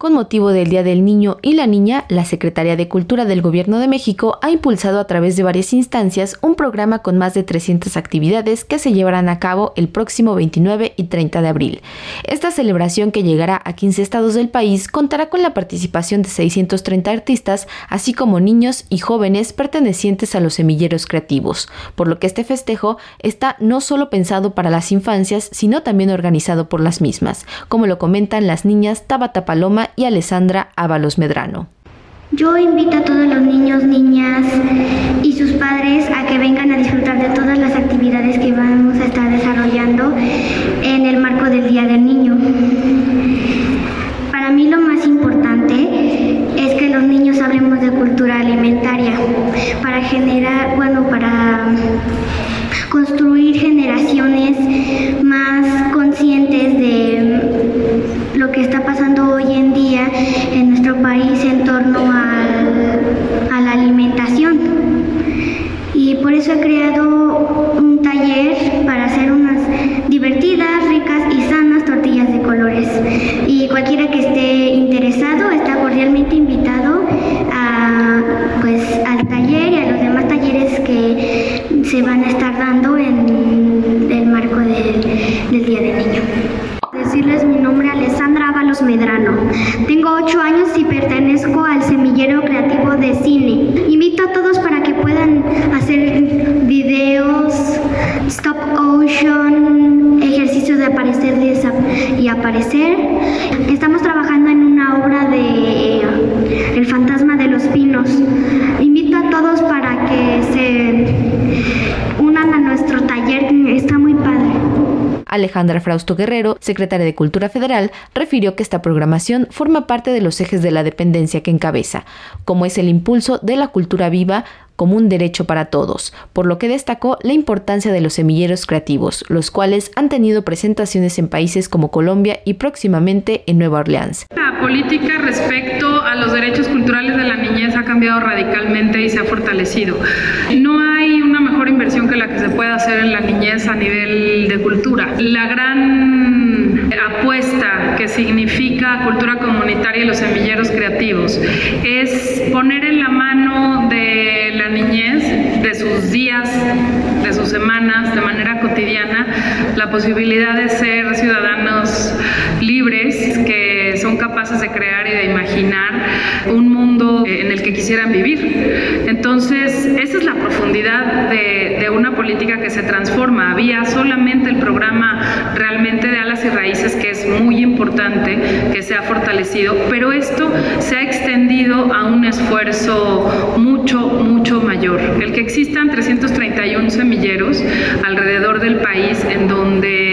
Con motivo del Día del Niño y la Niña, la Secretaría de Cultura del Gobierno de México ha impulsado a través de varias instancias un programa con más de 300 actividades que se llevarán a cabo el próximo 29 y 30 de abril. Esta celebración que llegará a 15 estados del país contará con la participación de 630 artistas, así como niños y jóvenes pertenecientes a los semilleros creativos, por lo que este festejo está no solo pensado para las infancias, sino también organizado por las mismas, como lo comentan las niñas Tabata Paloma y Alessandra Ábalos Medrano. Yo invito a todos los niños, niñas y sus padres a que vengan a disfrutar de todas las actividades que vamos a estar desarrollando en el marco del Día del Niño. Para mí lo más importante es que los niños hablemos de cultura alimentaria para generar, bueno, para construir generaciones más conscientes de lo que está pasando hoy en día en nuestro país en torno a la alimentación. Y por eso he creado un taller para hacer unas divertidas, ricas y sanas tortillas de colores. Y cualquiera que esté interesado está cordialmente invitado a, pues, al taller y a los demás talleres que se van a estar dando en el marco del, del Día del Niño decirles mi nombre Alessandra Ábalos Medrano. Tengo 8 años y pertenezco al semillero creativo de cine. Invito a todos para ocean, ejercicios de aparecer y aparecer. Estamos trabajando en una obra de El fantasma de los pinos. Alejandra Frausto Guerrero, secretaria de Cultura Federal, refirió que esta programación forma parte de los ejes de la dependencia que encabeza, como es el impulso de la cultura viva como un derecho para todos, por lo que destacó la importancia de los semilleros creativos, los cuales han tenido presentaciones en países como Colombia y próximamente en Nueva Orleans. La política respecto a los derechos culturales de la niñez ha cambiado radicalmente y se ha fortalecido. No hay inversión que la que se puede hacer en la niñez a nivel de cultura. La gran apuesta que significa cultura comunitaria y los semilleros creativos es poner en la mano de la niñez, de sus días, de sus semanas, de manera cotidiana, la posibilidad de ser ciudadanos libres que son capaces de crear y de imaginar un mundo en el que quisieran vivir. Entonces, esa es la profundidad de, una política que se transforma. Había solamente el programa realmente de alas y raíces que es muy importante, que se ha fortalecido, pero esto se ha extendido a un esfuerzo mucho, mucho mayor, el que existan 331 semilleros alrededor del país en donde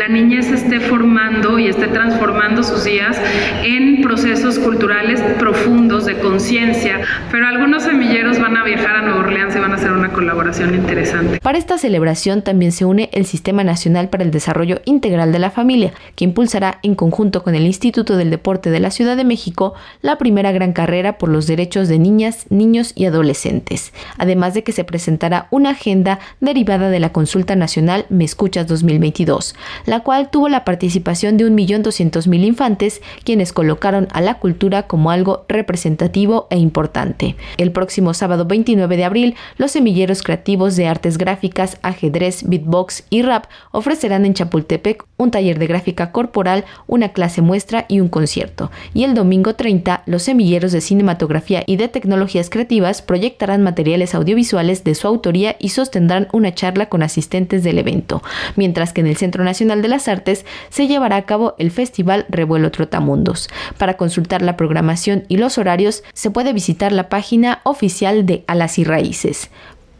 la niñez esté formando y esté transformando sus días en procesos culturales profundos de conciencia, pero algunos semilleros van a viajar a Nueva Orleans y van a hacer una colaboración interesante. Para esta celebración también se une el Sistema Nacional para el Desarrollo Integral de la Familia, que impulsará en conjunto con el Instituto del Deporte de la Ciudad de México la primera gran carrera por los derechos de niñas, niños y adolescentes, además de que se presentará una agenda derivada de la Consulta Nacional Me Escuchas 2022, la cual tuvo la participación de 1.200.000 infantes, quienes colocaron a la cultura como algo representativo e importante. El próximo sábado 29 de abril, los semilleros creativos de artes gráficas, ajedrez, beatbox y rap ofrecerán en Chapultepec un taller de gráfica corporal, una clase muestra y un concierto. Y el domingo 30, los semilleros de cinematografía y de tecnologías creativas proyectarán materiales audiovisuales de su autoría y sostendrán una charla con asistentes del evento, mientras que en el Centro De las Artes se llevará a cabo el Festival Revuelo Trotamundos. Para consultar la programación y los horarios, se puede visitar la página oficial de Alas y Raíces.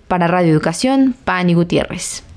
Para Radio Educación, Pani Gutiérrez.